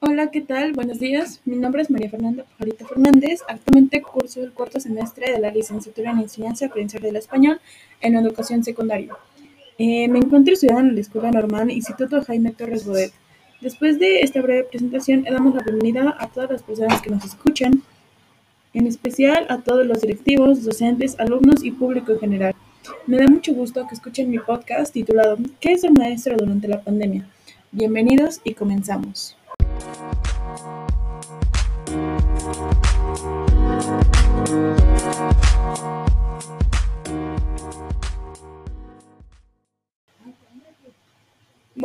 Hola, ¿qué tal? Buenos días. Mi nombre es María Fernanda Pajarito Fernández. Actualmente curso el cuarto semestre de la licenciatura en Enseñanza Aprendizaje del Español en Educación Secundaria. Eh, me encuentro estudiando en la Escuela Normal Instituto Jaime Torres Bodet. Después de esta breve presentación, damos la bienvenida a todas las personas que nos escuchan, en especial a todos los directivos, docentes, alumnos y público en general. Me da mucho gusto que escuchen mi podcast titulado ¿Qué es ser maestro durante la pandemia? Bienvenidos y comenzamos.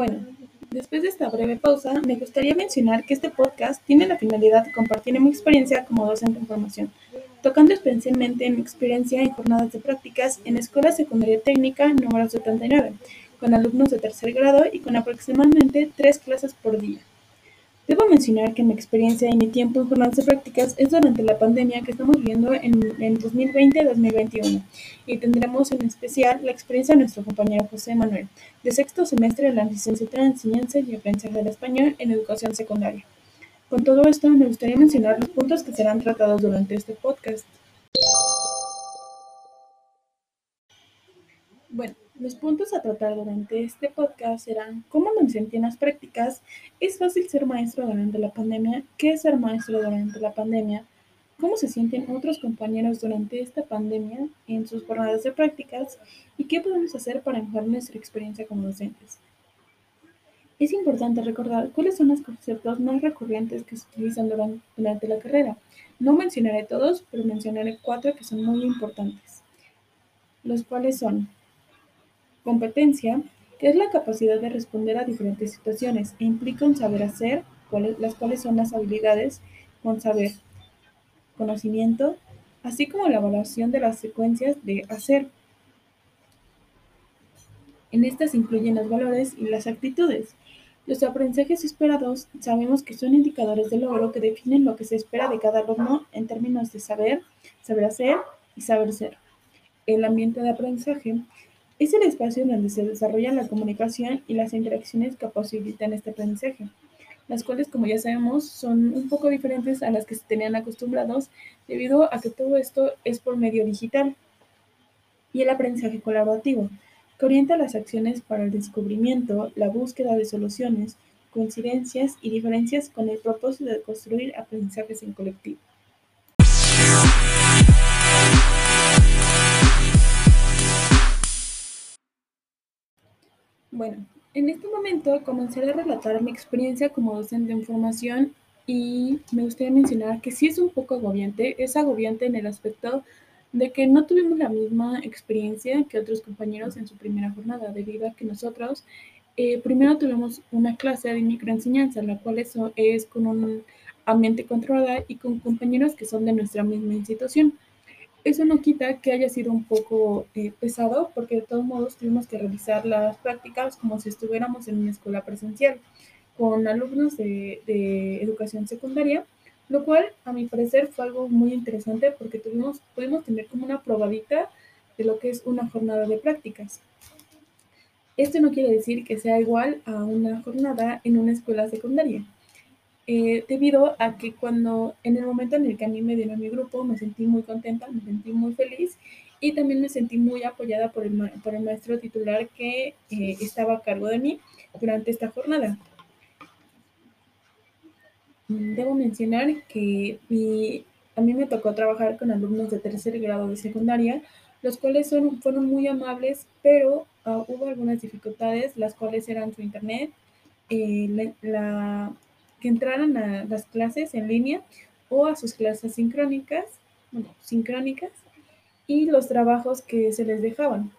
Bueno, después de esta breve pausa, me gustaría mencionar que este podcast tiene la finalidad de compartir mi experiencia como docente en formación, tocando especialmente mi experiencia en jornadas de prácticas en Escuela Secundaria Técnica número 79, con alumnos de tercer grado y con aproximadamente tres clases por día. Debo mencionar que mi experiencia y mi tiempo en jornadas prácticas es durante la pandemia que estamos viviendo en, en 2020-2021 y tendremos en especial la experiencia de nuestro compañero José Manuel, de sexto semestre de la licenciatura en Enseñanza y Aprendizaje del Español en Educación Secundaria. Con todo esto, me gustaría mencionar los puntos que serán tratados durante este podcast. Bueno, los puntos a tratar durante este podcast serán cómo me sentí en las prácticas, es fácil ser maestro durante la pandemia, qué es ser maestro durante la pandemia, cómo se sienten otros compañeros durante esta pandemia en sus jornadas de prácticas y qué podemos hacer para mejorar nuestra experiencia como docentes. Es importante recordar cuáles son los conceptos más recurrentes que se utilizan durante, durante la carrera. No mencionaré todos, pero mencionaré cuatro que son muy importantes, los cuales son Competencia, que es la capacidad de responder a diferentes situaciones e implica un saber hacer, las cuales son las habilidades con saber, conocimiento, así como la evaluación de las secuencias de hacer. En estas incluyen los valores y las actitudes. Los aprendizajes esperados sabemos que son indicadores de logro que definen lo que se espera de cada alumno en términos de saber, saber hacer y saber ser. El ambiente de aprendizaje es el espacio donde se desarrolla la comunicación y las interacciones que posibilitan este aprendizaje, las cuales, como ya sabemos, son un poco diferentes a las que se tenían acostumbrados debido a que todo esto es por medio digital. Y el aprendizaje colaborativo, que orienta las acciones para el descubrimiento, la búsqueda de soluciones, coincidencias y diferencias con el propósito de construir aprendizajes en colectivo. Bueno, en este momento comenzaré a relatar mi experiencia como docente en formación y me gustaría mencionar que sí es un poco agobiante, es agobiante en el aspecto de que no tuvimos la misma experiencia que otros compañeros en su primera jornada, debido a que nosotros eh, primero tuvimos una clase de microenseñanza, la cual es, es con un ambiente controlado y con compañeros que son de nuestra misma institución. Eso no quita que haya sido un poco eh, pesado, porque de todos modos tuvimos que realizar las prácticas como si estuviéramos en una escuela presencial, con alumnos de, de educación secundaria, lo cual a mi parecer fue algo muy interesante porque tuvimos, pudimos tener como una probadita de lo que es una jornada de prácticas. Esto no quiere decir que sea igual a una jornada en una escuela secundaria. Eh, debido a que cuando en el momento en el que a mí me dieron mi grupo me sentí muy contenta, me sentí muy feliz y también me sentí muy apoyada por el, por el maestro titular que eh, estaba a cargo de mí durante esta jornada. Mm, debo mencionar que a mí me tocó trabajar con alumnos de tercer grado de secundaria, los cuales son, fueron muy amables, pero uh, hubo algunas dificultades, las cuales eran su internet, eh, la que entraran a las clases en línea o a sus clases sincrónicas, bueno, sincrónicas, y los trabajos que se les dejaban,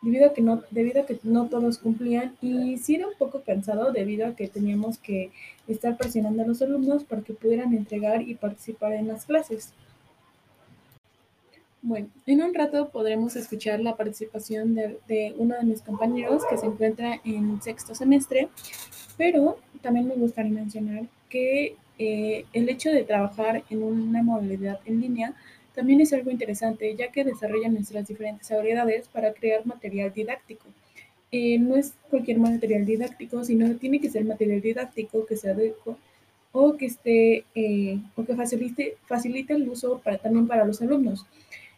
debido a que no, debido a que no todos cumplían y sí era un poco cansado debido a que teníamos que estar presionando a los alumnos para que pudieran entregar y participar en las clases. Bueno, en un rato podremos escuchar la participación de, de, uno de mis compañeros que se encuentra en sexto semestre, pero también me gustaría mencionar que eh, el hecho de trabajar en una modalidad en línea también es algo interesante, ya que desarrolla nuestras diferentes habilidades para crear material didáctico. Eh, no es cualquier material didáctico, sino tiene que ser material didáctico que se adecue o que esté eh, o que facilite, facilite el uso también para los alumnos.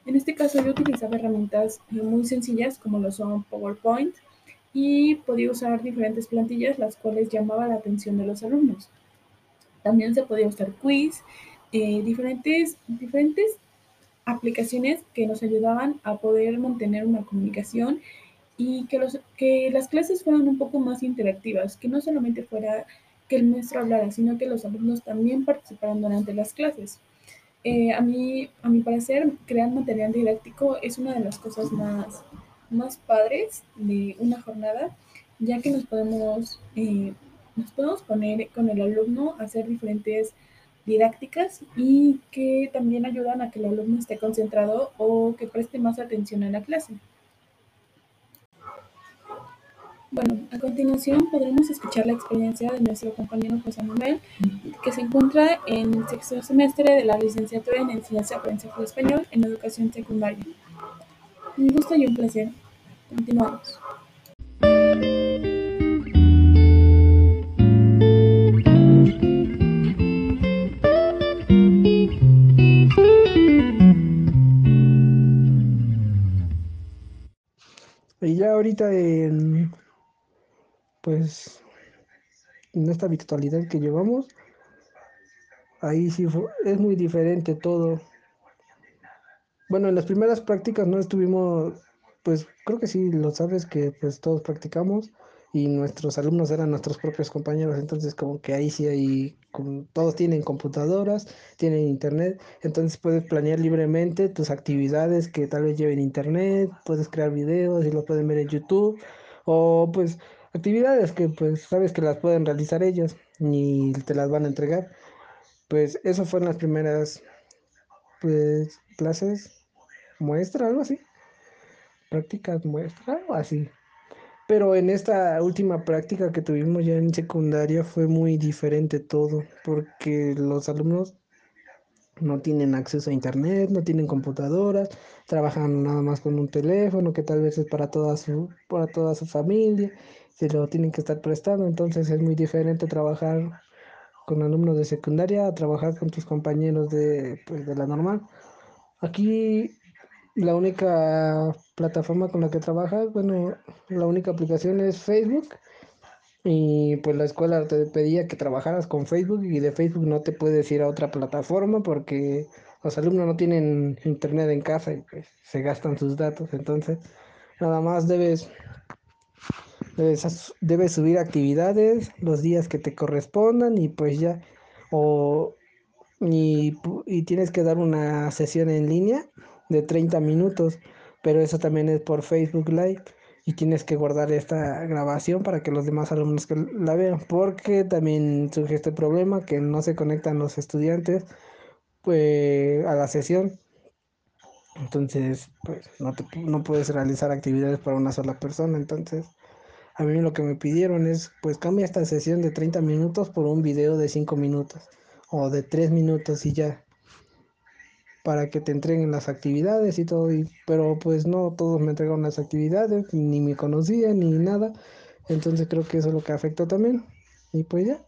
En este caso yo utilizaba herramientas eh, muy sencillas como lo son PowerPoint y podía usar diferentes plantillas las cuales llamaban la atención de los alumnos. También se podía usar quiz, eh, diferentes, diferentes aplicaciones que nos ayudaban a poder mantener una comunicación y que, los, que las clases fueran un poco más interactivas, que no solamente fuera que el maestro hablara, sino que los alumnos también participaran durante las clases. Eh, a, mí, a mi parecer, crear material didáctico es una de las cosas más, más padres de una jornada, ya que nos podemos, eh, nos podemos poner con el alumno a hacer diferentes didácticas y que también ayudan a que el alumno esté concentrado o que preste más atención en la clase. Bueno, a continuación podremos escuchar la experiencia de nuestro compañero José Manuel, que se encuentra en el sexto semestre de la licenciatura en Enseñanza y Español en Educación Secundaria. Un gusto y un placer. Continuamos. Y ya ahorita en pues en esta virtualidad que llevamos, ahí sí es muy diferente todo. Bueno, en las primeras prácticas no estuvimos, pues creo que sí lo sabes que pues todos practicamos y nuestros alumnos eran nuestros propios compañeros, entonces como que ahí sí hay, todos tienen computadoras, tienen internet, entonces puedes planear libremente tus actividades que tal vez lleven internet, puedes crear videos y lo pueden ver en YouTube o pues actividades que pues sabes que las pueden realizar ellos y te las van a entregar. Pues eso fueron las primeras pues clases muestra, algo así. Prácticas muestra, algo así. Pero en esta última práctica que tuvimos ya en secundaria fue muy diferente todo, porque los alumnos no tienen acceso a internet, no tienen computadoras, trabajan nada más con un teléfono que tal vez es para toda su, para toda su familia se lo tienen que estar prestando, entonces es muy diferente trabajar con alumnos de secundaria a trabajar con tus compañeros de, pues, de la normal. Aquí la única plataforma con la que trabajas, bueno, la única aplicación es Facebook. Y pues la escuela te pedía que trabajaras con Facebook y de Facebook no te puedes ir a otra plataforma porque los alumnos no tienen internet en casa y pues se gastan sus datos, entonces nada más debes Debes, subir actividades los días que te correspondan y pues ya. O, y, y tienes que dar una sesión en línea de 30 minutos, pero eso también es por Facebook Live y tienes que guardar esta grabación para que los demás alumnos que la vean, porque también surge este problema que no se conectan los estudiantes pues, a la sesión. Entonces, pues no, no puedes realizar actividades para una sola persona, entonces a mí lo que me pidieron es, pues cambia esta sesión de 30 minutos por un video de 5 minutos o de 3 minutos y ya. Para que te entreguen las actividades y todo. pero pues no todos me entregaron las actividades, ni me conocían ni nada. Entonces creo que eso es lo que afectó también. Y pues ya.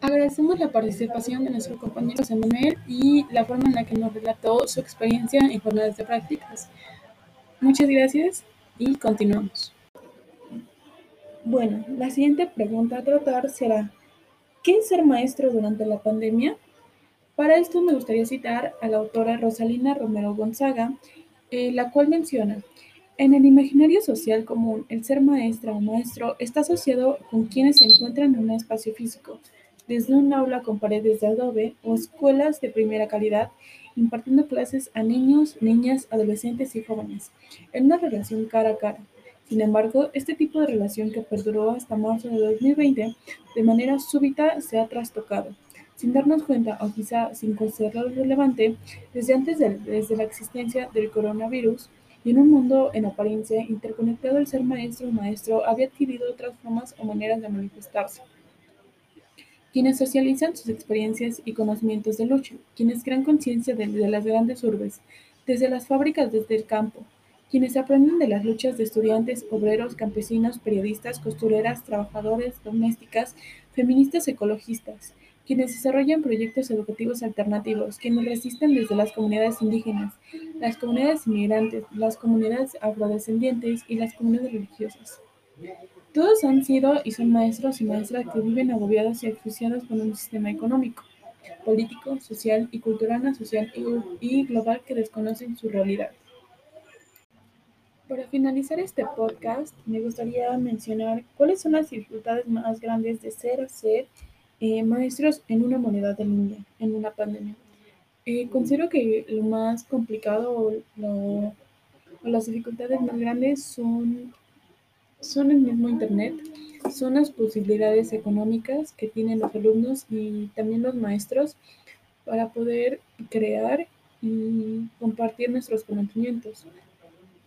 Agradecemos la participación de nuestro compañero Samuel y la forma en la que nos relató su experiencia en jornadas de prácticas. Muchas gracias y continuamos. Bueno, la siguiente pregunta a tratar será, ¿qué es ser maestro durante la pandemia? Para esto me gustaría citar a la autora Rosalina Romero Gonzaga, eh, la cual menciona, en el imaginario social común, el ser maestra o maestro está asociado con quienes se encuentran en un espacio físico, desde un aula con paredes de adobe o escuelas de primera calidad impartiendo clases a niños, niñas, adolescentes y jóvenes, en una relación cara a cara. Sin embargo, este tipo de relación que perduró hasta marzo de 2020, de manera súbita se ha trastocado, sin darnos cuenta o quizá sin considerarlo relevante, desde antes de, desde la existencia del coronavirus, y en un mundo en apariencia interconectado el ser maestro o maestro había adquirido otras formas o maneras de manifestarse quienes socializan sus experiencias y conocimientos de lucha, quienes crean conciencia desde las grandes urbes, desde las fábricas desde el campo, quienes aprenden de las luchas de estudiantes, obreros, campesinos, periodistas, costureras, trabajadores, domésticas, feministas, ecologistas, quienes desarrollan proyectos educativos alternativos, quienes resisten desde las comunidades indígenas, las comunidades inmigrantes, las comunidades afrodescendientes y las comunidades religiosas. Todos han sido y son maestros y maestras que viven agobiados y asfixiados por un sistema económico, político, social y cultural, social y global que desconocen su realidad. Para finalizar este podcast, me gustaría mencionar cuáles son las dificultades más grandes de ser ser eh, maestros en una moneda de línea, en una pandemia. Eh, considero que lo más complicado o, o, las dificultades más grandes son, son el mismo Internet, son las posibilidades económicas que tienen los alumnos y también los maestros para poder crear y compartir nuestros conocimientos.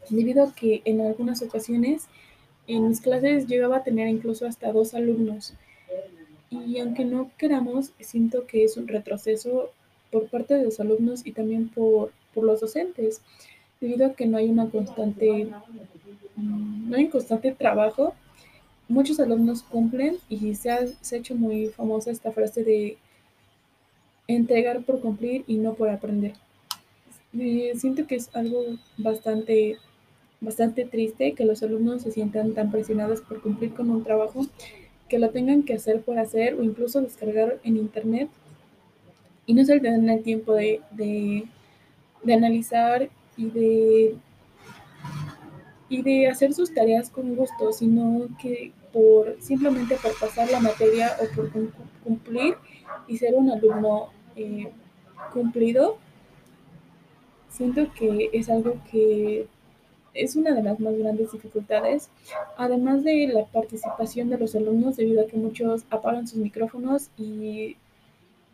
Debido a que en algunas ocasiones en mis clases llegaba a tener incluso hasta dos alumnos y aunque no queramos, siento que es un retroceso por parte de los alumnos y también por, por los docentes, debido a que no hay una constante, mm, no hay un constante trabajo. Muchos alumnos cumplen y se ha, se hecho muy famosa esta frase de entregar por cumplir y no por aprender. Eh, siento que es algo bastante, bastante triste que los alumnos se sientan tan presionados por cumplir con un trabajo que lo tengan que hacer por hacer o incluso descargar en internet y no se den el tiempo de, de, de analizar y de, y de hacer sus tareas con gusto, sino que por simplemente por pasar la materia o por cumplir y ser un alumno eh, cumplido, siento que es algo que es una de las más grandes dificultades, además de la participación de los alumnos debido a que muchos apagan sus micrófonos y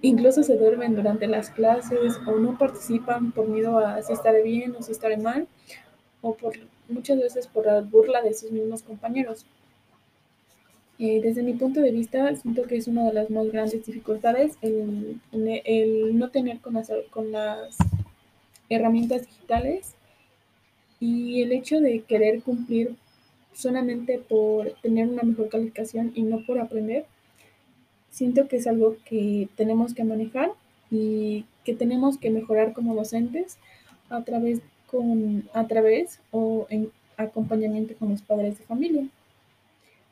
incluso se duermen durante las clases o no participan por miedo a si estaré bien o si estaré mal o por muchas veces por la burla de sus mismos compañeros. Eh, desde mi punto de vista, siento que es una de las más grandes dificultades el, no tener con las, con las herramientas digitales y el hecho de querer cumplir solamente por tener una mejor calificación y no por aprender, siento que es algo que tenemos que manejar y que tenemos que mejorar como docentes a través, con, a través o en acompañamiento con los padres de familia.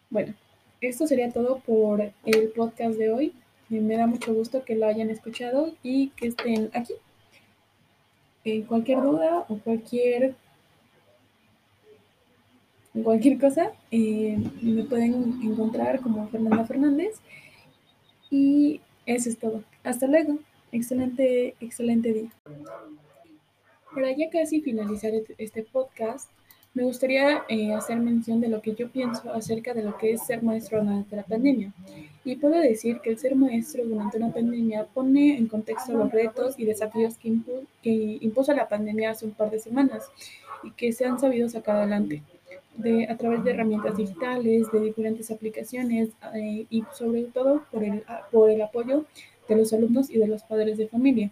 Bueno, esto sería todo por el podcast de hoy. Me da mucho gusto que lo hayan escuchado y que estén aquí. Eh, cualquier duda o cualquier cualquier cosa, eh, me pueden encontrar como Fernanda Fernández. Y eso es todo. Hasta luego. Excelente, excelente día. Para ya casi finalizar este podcast, me gustaría eh, hacer mención de lo que yo pienso acerca de lo que es ser maestro durante la pandemia. Y puedo decir que el ser maestro durante una pandemia pone en contexto los retos y desafíos que impuso la pandemia hace un par de semanas y que se han sabido sacar adelante de, a través de herramientas digitales, de diferentes aplicaciones eh, y sobre todo por el, por el apoyo de los alumnos y de los padres de familia.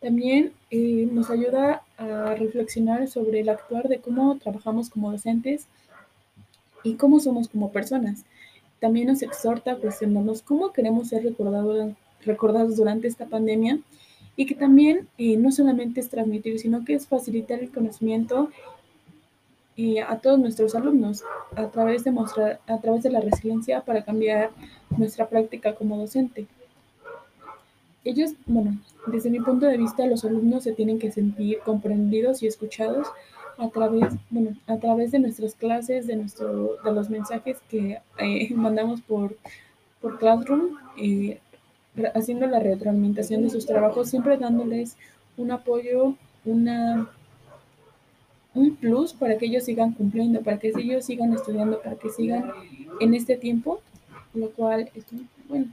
También eh, nos ayuda a reflexionar sobre el actuar de cómo trabajamos como docentes y cómo somos como personas. También nos exhorta a cuestionarnos cómo queremos ser recordados, recordados durante esta pandemia y que también eh, no solamente es transmitir, sino que es facilitar el conocimiento y a todos nuestros alumnos a través de mostrar, a través de la resiliencia para cambiar nuestra práctica como docente. Ellos, bueno, desde mi punto de vista, los alumnos se tienen que sentir comprendidos y escuchados a través, bueno, a través de nuestras clases, de, nuestro, de los mensajes que eh, mandamos por, por Classroom, eh, haciendo la retroalimentación de sus trabajos, siempre dándoles un apoyo, una un plus para que ellos sigan cumpliendo, para que ellos sigan estudiando, para que sigan en este tiempo, lo cual es bueno.